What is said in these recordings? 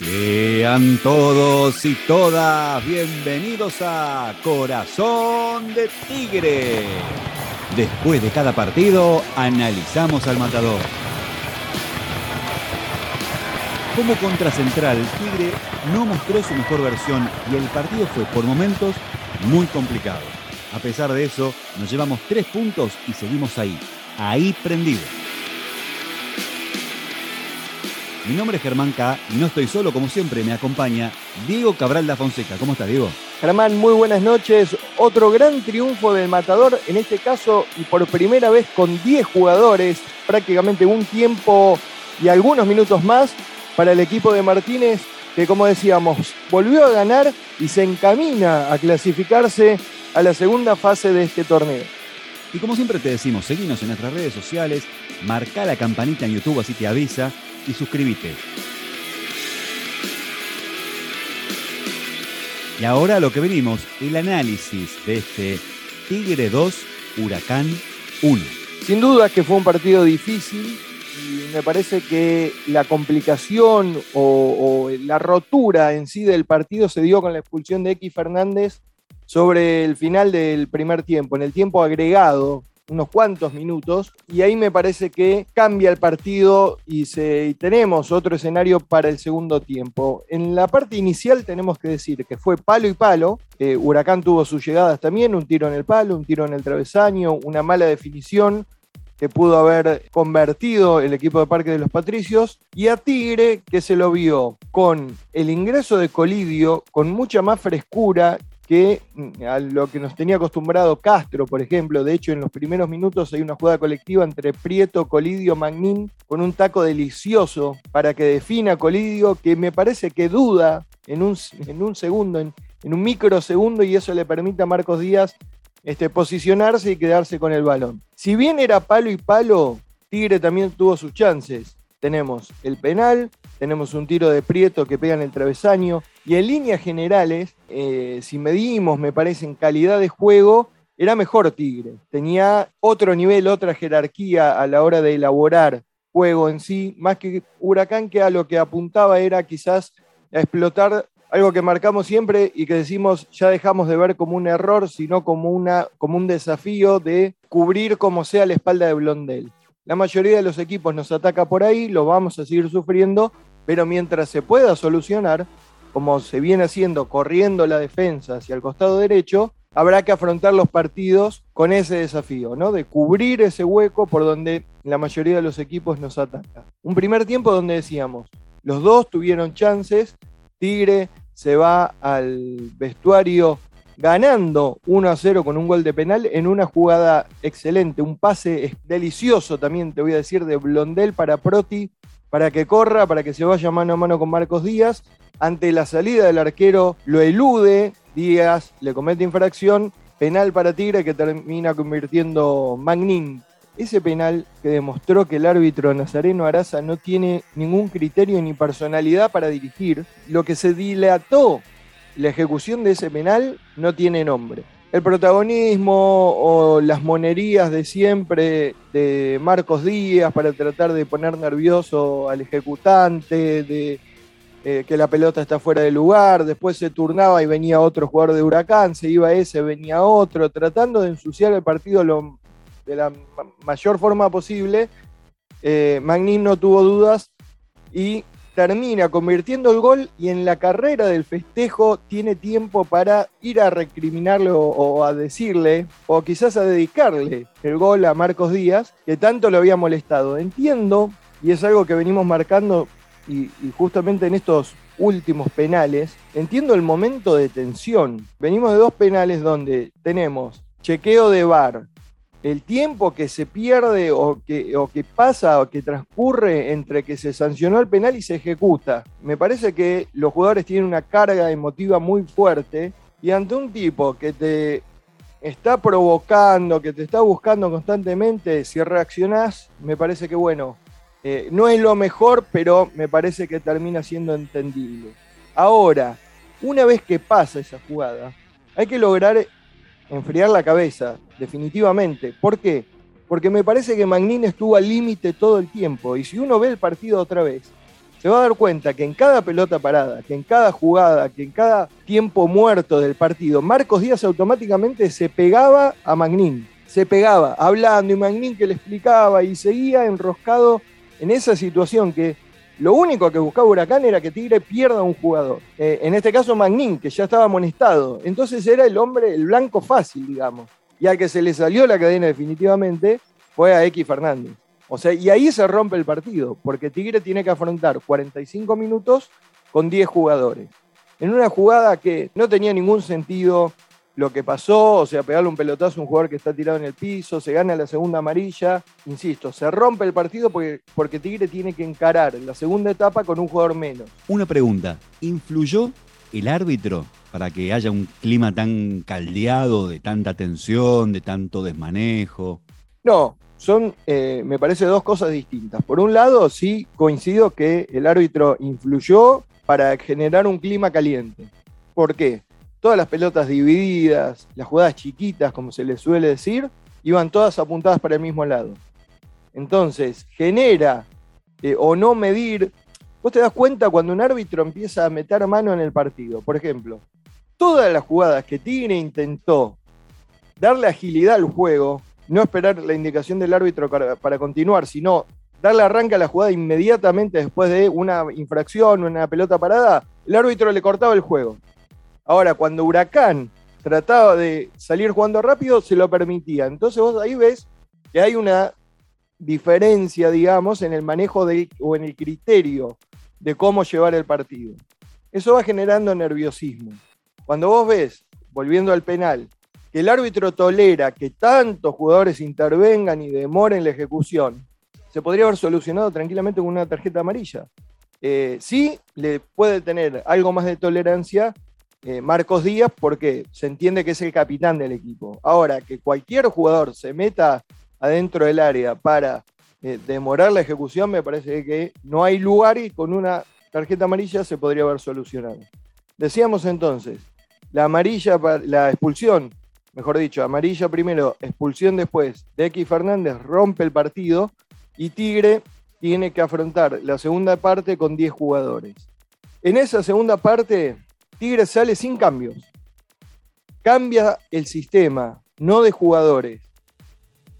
Sean todos y todas bienvenidos a Corazón de Tigre. Después de cada partido, analizamos al matador. Como contracentral, Tigre no mostró su mejor versión y el partido fue por momentos muy complicado. A pesar de eso, nos llevamos tres puntos y seguimos ahí, ahí prendidos. Mi nombre es Germán K y no estoy solo, como siempre, me acompaña Diego Cabral da Fonseca. ¿Cómo estás, Diego? Germán, muy buenas noches. Otro gran triunfo del Matador, en este caso y por primera vez con 10 jugadores, prácticamente un tiempo y algunos minutos más para el equipo de Martínez, que como decíamos, volvió a ganar y se encamina a clasificarse a la segunda fase de este torneo. Y como siempre te decimos, seguinos en nuestras redes sociales, marca la campanita en YouTube así te avisa y suscríbete. Y ahora lo que venimos, el análisis de este Tigre 2, Huracán 1. Sin duda que fue un partido difícil y me parece que la complicación o, o, la rotura en sí del partido se dio con la expulsión de X Fernández sobre el final del primer tiempo, en el tiempo agregado unos cuantos minutos y ahí me parece que cambia el partido y, se, tenemos otro escenario para el segundo tiempo. En la parte inicial tenemos que decir que fue palo y palo. Huracán tuvo sus llegadas también, un tiro en el palo, un tiro en el travesaño, una mala definición que pudo haber convertido el equipo de Parque de los Patricios, y a Tigre, que se lo vio con el ingreso de Colidio, con mucha más frescura, que mm, a lo que nos tenía acostumbrado Castro, por ejemplo. De hecho, en los primeros minutos hay una jugada colectiva entre Prieto, Colidio, Magnín, con un taco delicioso para que defina Colidio, que me parece que duda en un, en un segundo, en, en, un microsegundo, y eso le permite a Marcos Díaz este, posicionarse y quedarse con el balón. Si bien era palo y palo, Tigre también tuvo sus chances. Tenemos el penal, tenemos un tiro de Prieto que pega en el travesaño, y en líneas generales, eh, si medimos, me parece, en calidad de juego, era mejor Tigre. Tenía otro nivel, otra jerarquía a la hora de elaborar juego en sí, más que Huracán, que a lo que apuntaba era quizás a explotar algo que marcamos siempre y que decimos ya dejamos de ver como un error, sino como, una, como un desafío de cubrir como sea la espalda de Blondel. La mayoría de los equipos nos ataca por ahí, lo vamos a seguir sufriendo, pero mientras se pueda solucionar, como se viene haciendo, corriendo la defensa hacia el costado derecho, habrá que afrontar los partidos con ese desafío, ¿no? De cubrir ese hueco por donde la mayoría de los equipos nos ataca. Un primer tiempo donde decíamos, los dos tuvieron chances, Tigre se va al vestuario ganando 1 a 0 con un gol de penal en una jugada excelente, un pase delicioso también, te voy a decir, de Blondel para Proti, para que corra, para que se vaya mano a mano con Marcos Díaz ante la salida del arquero lo elude, Díaz le comete infracción, penal para Tigre que termina convirtiendo Magnin. Ese penal que demostró que el árbitro Nazareno Araza no tiene ningún criterio ni personalidad para dirigir, lo que se dilató la ejecución de ese penal no tiene nombre. El protagonismo o las monerías de siempre de Marcos Díaz para tratar de poner nervioso al ejecutante, de eh, que la pelota está fuera de lugar, después se turnaba y venía otro jugador de Huracán, se iba ese, venía otro, tratando de ensuciar el partido de la mayor forma posible. Eh, Magnín no tuvo dudas y termina convirtiendo el gol y en la carrera del festejo tiene tiempo para ir a recriminarle o, a decirle, o quizás a dedicarle el gol a Marcos Díaz, que tanto lo había molestado. Entiendo, y es algo que venimos marcando y, justamente en estos últimos penales, entiendo el momento de tensión. Venimos de dos penales donde tenemos chequeo de VAR, el tiempo que se pierde o que, o que pasa o que transcurre entre que se sancionó el penal y se ejecuta. Me parece que los jugadores tienen una carga emotiva muy fuerte y ante un tipo que te está provocando, que te está buscando constantemente, si reaccionás, me parece que bueno, eh, no es lo mejor, pero me parece que termina siendo entendible. Ahora, una vez que pasa esa jugada, hay que lograr enfriar la cabeza, definitivamente. ¿Por qué? Porque me parece que Magnin estuvo al límite todo el tiempo. Y si uno ve el partido otra vez, se va a dar cuenta que en cada pelota parada, que en cada jugada, que en cada tiempo muerto del partido, Marcos Díaz automáticamente se pegaba a Magnín. Se pegaba, hablando y Magnín que le explicaba y seguía enroscado en esa situación que lo único que buscaba Huracán era que Tigre pierda un jugador. Eh, en este caso Magnín, que ya estaba amonestado. Entonces era el hombre, el blanco fácil, digamos. Y al que se le salió la cadena definitivamente fue a X Fernández. O sea, y ahí se rompe el partido, porque Tigre tiene que afrontar 45 minutos con 10 jugadores. En una jugada que no tenía ningún sentido lo que pasó, o sea, pegarle un pelotazo a un jugador que está tirado en el piso, se gana la segunda amarilla, insisto, se rompe el partido porque, porque Tigre tiene que encarar la segunda etapa con un jugador menos. Una pregunta, ¿influyó el árbitro para que haya un clima tan caldeado, de tanta tensión, de tanto desmanejo? No, son, eh, me parece, dos cosas distintas. Por un lado, sí coincido que el árbitro influyó para generar un clima caliente. ¿Por qué? Todas las pelotas divididas, las jugadas chiquitas, como se les suele decir, iban todas apuntadas para el mismo lado. Entonces, genera eh, o no medir. Vos te das cuenta cuando un árbitro empieza a meter mano en el partido. Por ejemplo, todas las jugadas que Tigre intentó darle agilidad al juego, no esperar la indicación del árbitro para, continuar, sino darle arranque a la jugada inmediatamente después de una infracción, una pelota parada, el árbitro le cortaba el juego. Ahora, cuando Huracán trataba de salir jugando rápido, se lo permitía. Entonces vos ahí ves que hay una diferencia, digamos, en el manejo de, o en el criterio de cómo llevar el partido. Eso va generando nerviosismo. Cuando vos ves, volviendo al penal, que el árbitro tolera que tantos jugadores intervengan y demoren la ejecución, se podría haber solucionado tranquilamente con una tarjeta amarilla. Eh, sí, le puede tener algo más de tolerancia eh, Marcos Díaz porque se entiende que es el capitán del equipo. Ahora, que cualquier jugador se meta adentro del área para eh, demorar la ejecución, me parece que no hay lugar y con una tarjeta amarilla se podría haber solucionado. Decíamos entonces, la amarilla, la expulsión mejor dicho, amarilla primero, expulsión después de X Fernández, rompe el partido y Tigre tiene que afrontar la segunda parte con 10 jugadores. En esa segunda parte, Tigre sale sin cambios. Cambia el sistema, no de jugadores.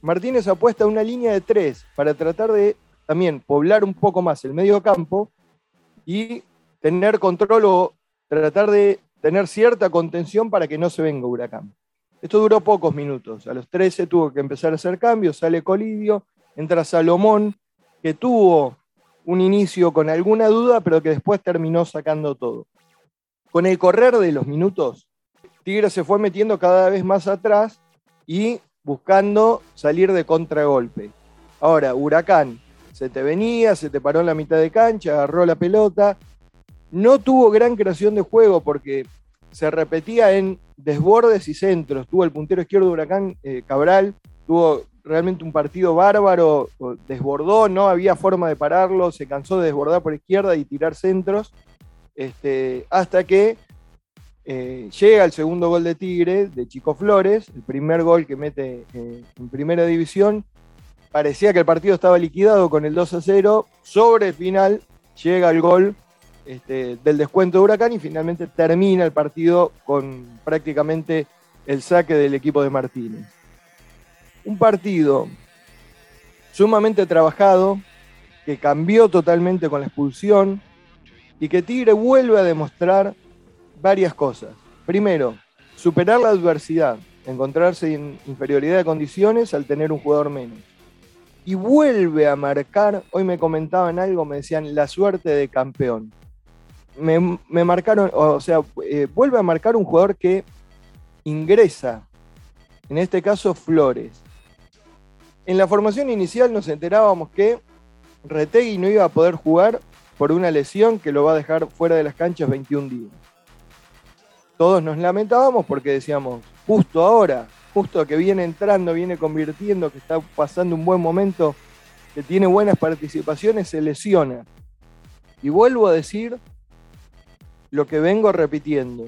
Martínez apuesta a una línea de tres para tratar de también poblar un poco más el medio campo y tener control o tratar de tener cierta contención para que no se venga Huracán. Esto duró pocos minutos. A los 13 tuvo que empezar a hacer cambios, sale Colidio, entra Salomón, que tuvo un inicio con alguna duda, pero que después terminó sacando todo. Con el correr de los minutos, Tigre se fue metiendo cada vez más atrás y buscando salir de contragolpe. Ahora, Huracán, se te venía, se te paró en la mitad de cancha, agarró la pelota. No tuvo gran creación de juego porque se repetía en desbordes y centros. Tuvo el puntero izquierdo de Huracán, eh, Cabral, tuvo realmente un partido bárbaro, desbordó, no había forma de pararlo, se cansó de desbordar por izquierda y tirar centros, este, hasta que eh, llega el segundo gol de Tigre, de Chico Flores, el primer gol que mete eh, en primera división. Parecía que el partido estaba liquidado con el 2 a 0. Sobre el final llega el gol este, del descuento de Huracán y finalmente termina el partido con prácticamente el saque del equipo de Martínez. Un partido sumamente trabajado, que cambió totalmente con la expulsión y que Tigre vuelve a demostrar varias cosas. Primero, superar la adversidad, encontrarse en inferioridad de condiciones al tener un jugador menos. Y vuelve a marcar, hoy me comentaban algo, me decían, la suerte de campeón me, marcaron, o sea, eh, vuelve a marcar un jugador que ingresa, en este caso Flores. En la formación inicial nos enterábamos que Retegui no iba a poder jugar por una lesión que lo va a dejar fuera de las canchas 21 días. Todos nos lamentábamos porque decíamos, justo ahora, justo que viene entrando, viene convirtiendo, que está pasando un buen momento, que tiene buenas participaciones, se lesiona. Y vuelvo a decir lo que vengo repitiendo.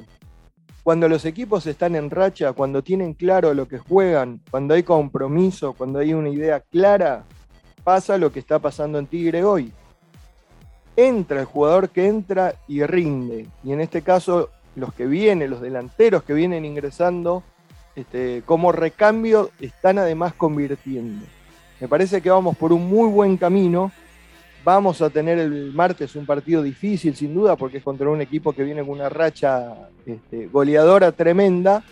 Cuando los equipos están en racha, cuando tienen claro lo que juegan, cuando hay compromiso, cuando hay una idea clara, pasa lo que está pasando en Tigre hoy. Entra el jugador que entra y rinde. Y en este caso, los que vienen, los delanteros que vienen ingresando este, como recambio, están además convirtiendo. Me parece que vamos por un muy buen camino. Vamos a tener el martes un partido difícil, sin duda, porque es contra un equipo que viene con una racha este, goleadora tremenda.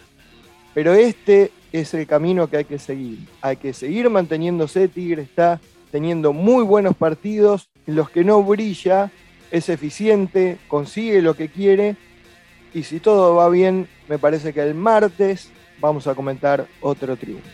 Pero este es el camino que hay que seguir. Hay que seguir manteniéndose. Tigre está teniendo muy buenos partidos en los que no brilla, es eficiente, consigue lo que quiere. Y si todo va bien, me parece que el martes vamos a comentar otro triunfo.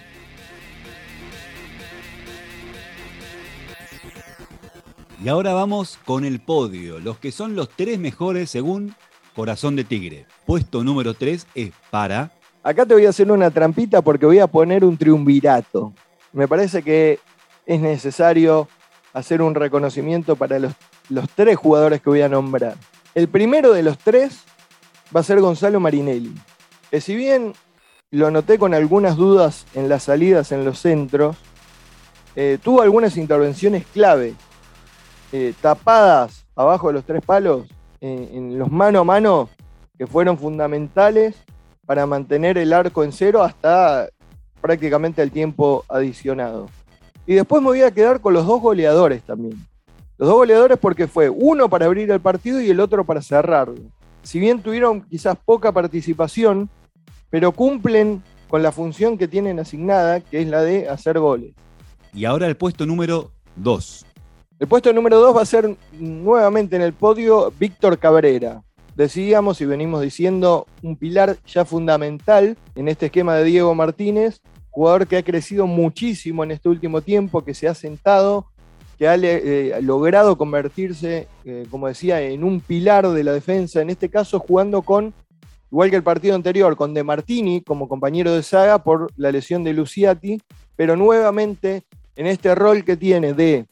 Y ahora vamos con el podio, los que son los tres mejores según Corazón de Tigre. Puesto número 3 es para... Acá te voy a hacer una trampita porque voy a poner un triunvirato. Me parece que es necesario hacer un reconocimiento para los, los tres jugadores que voy a nombrar. El primero de los tres va a ser Gonzalo Marinelli. Que si bien lo noté con algunas dudas en las salidas en los centros, eh, tuvo algunas intervenciones clave, eh, tapadas abajo de los tres palos, en los mano a mano, que fueron fundamentales para mantener el arco en cero hasta prácticamente el tiempo adicionado. Y después me voy a quedar con los dos goleadores también. Los dos goleadores porque fue uno para abrir el partido y el otro para cerrarlo. Si bien tuvieron quizás poca participación, pero cumplen con la función que tienen asignada, que es la de hacer goles. Y ahora el puesto número 2. El puesto número 2 va a ser nuevamente en el podio Víctor Cabrera. Decíamos y venimos diciendo un pilar ya fundamental en este esquema de Diego Martínez, jugador que ha crecido muchísimo en este último tiempo, que se ha sentado, que ha eh, logrado convertirse, eh, como decía, en un pilar de la defensa, en este caso jugando con igual que el partido anterior, con De Martini como compañero de saga por la lesión de Luciati, pero nuevamente en este rol que tiene de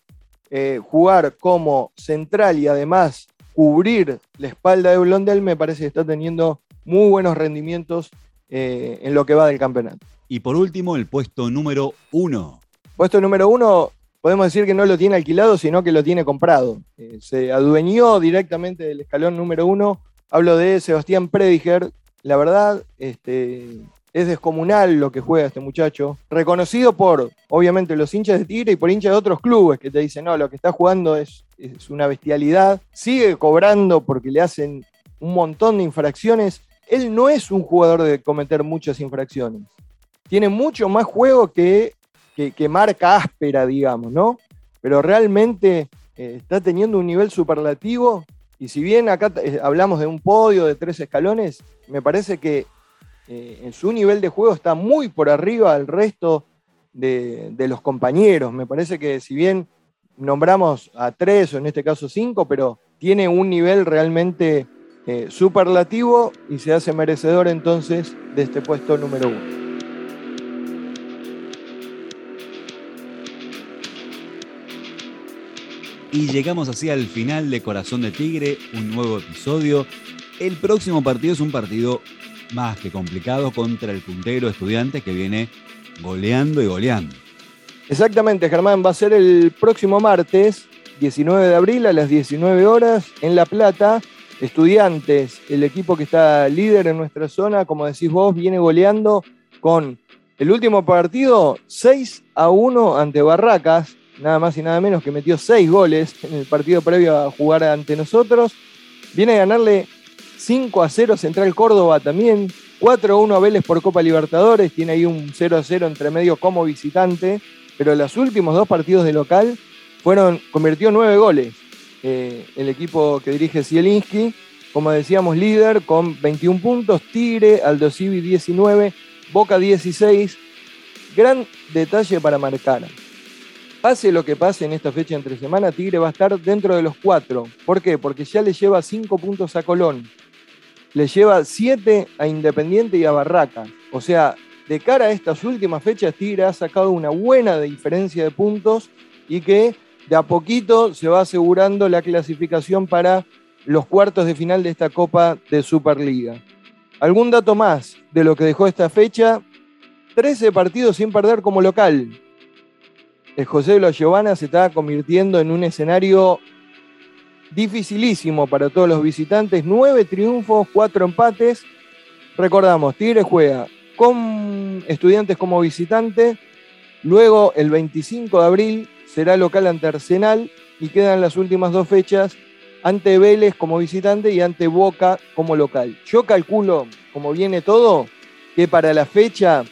eh, jugar como central y además cubrir la espalda de Blondel, me parece que está teniendo muy buenos rendimientos en lo que va del campeonato. Y por último, el puesto número uno. Puesto número uno, podemos decir que no lo tiene alquilado, sino que lo tiene comprado. Eh, se adueñó directamente del escalón número uno Hablo de Sebastián Prediger. La verdad, este, es descomunal lo que juega este muchacho. Reconocido por, obviamente, los hinchas de Tigre y por hinchas de otros clubes que te dicen, no, lo que está jugando es, es una bestialidad. Sigue cobrando porque le hacen un montón de infracciones. Él no es un jugador de cometer muchas infracciones. Tiene mucho más juego que, que, marca áspera, digamos, ¿no? Pero realmente eh, está teniendo un nivel superlativo y si bien acá eh, hablamos de un podio de tres escalones, me parece que eh, en su nivel de juego está muy por arriba del resto de, los compañeros. Me parece que si bien nombramos a tres o en este caso cinco, pero tiene un nivel realmente superlativo y se hace merecedor entonces de este puesto número uno. Y llegamos así al final de Corazón de Tigre, un nuevo episodio. El próximo partido es un partido más que complicado contra el puntero estudiante que viene goleando y goleando. Exactamente, Germán, va a ser el próximo martes, 19 de abril a las 19 horas en La Plata. Estudiantes, el equipo que está líder en nuestra zona, como decís vos, viene goleando con el último partido 6 a 1 ante Barracas nada más y nada menos que metió seis goles en el partido previo a jugar ante nosotros. Viene a ganarle 5 a 0 Central Córdoba también, 4 a 1 a Vélez por Copa Libertadores, tiene ahí un 0 a 0 entre medio como visitante, pero los últimos dos partidos de local fueron, convirtió nueve goles eh, el equipo que dirige Zielinski, como decíamos líder con 21 puntos, Tigre, Aldo Civi 19, Boca 16, gran detalle para marcar. Pase lo que pase en esta fecha entre semana, Tigre va a estar dentro de los cuatro. ¿Por qué? Porque ya le lleva cinco puntos a Colón. Le lleva siete a Independiente y a Barraca. O sea, de cara a estas últimas fechas, Tigre ha sacado una buena diferencia de puntos y que de a poquito se va asegurando la clasificación para los cuartos de final de esta Copa de Superliga. Algún dato más de lo que dejó esta fecha, 13 partidos sin perder como local, el José de los Giovanna se está convirtiendo en un escenario dificilísimo para todos los visitantes. Nueve triunfos, cuatro empates. Recordamos, Tigre juega con estudiantes como visitante. Luego, el 25 de abril, será local ante Arsenal y quedan las últimas dos fechas ante Vélez como visitante y ante Boca como local. Yo calculo, como viene todo, que para la fecha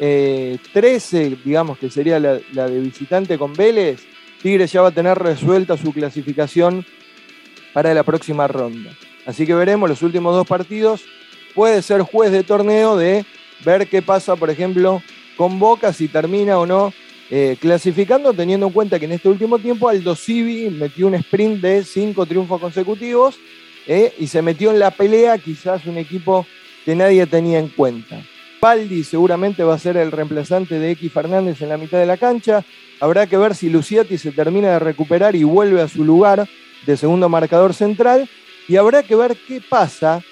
13, eh, digamos que sería la, de visitante con Vélez, Tigre ya va a tener resuelta su clasificación para la próxima ronda. Así que veremos los últimos dos partidos. Puede ser juez de torneo de ver qué pasa, por ejemplo, con Boca, si termina o no eh, clasificando, teniendo en cuenta que en este último tiempo Aldo Civi metió un sprint de cinco triunfos consecutivos eh, y se metió en la pelea, quizás un equipo que nadie tenía en cuenta. Paldi seguramente va a ser el reemplazante de X Fernández en la mitad de la cancha. Habrá que ver si Luciati se termina de recuperar y vuelve a su lugar de segundo marcador central. Y habrá que ver qué pasa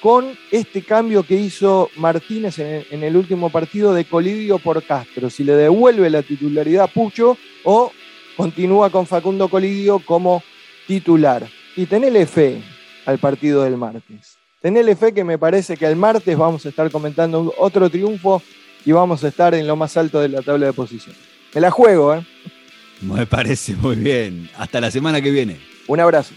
con este cambio que hizo Martínez en el, último partido de Colidio por Castro, si le devuelve la titularidad a Pucho o continúa con Facundo Colidio como titular. Y tenele fe al partido del martes. Tenele fe que me parece que el martes vamos a estar comentando otro triunfo y vamos a estar en lo más alto de la tabla de posición. Me la juego, ¿eh? Me parece muy bien. Hasta la semana que viene. Un abrazo.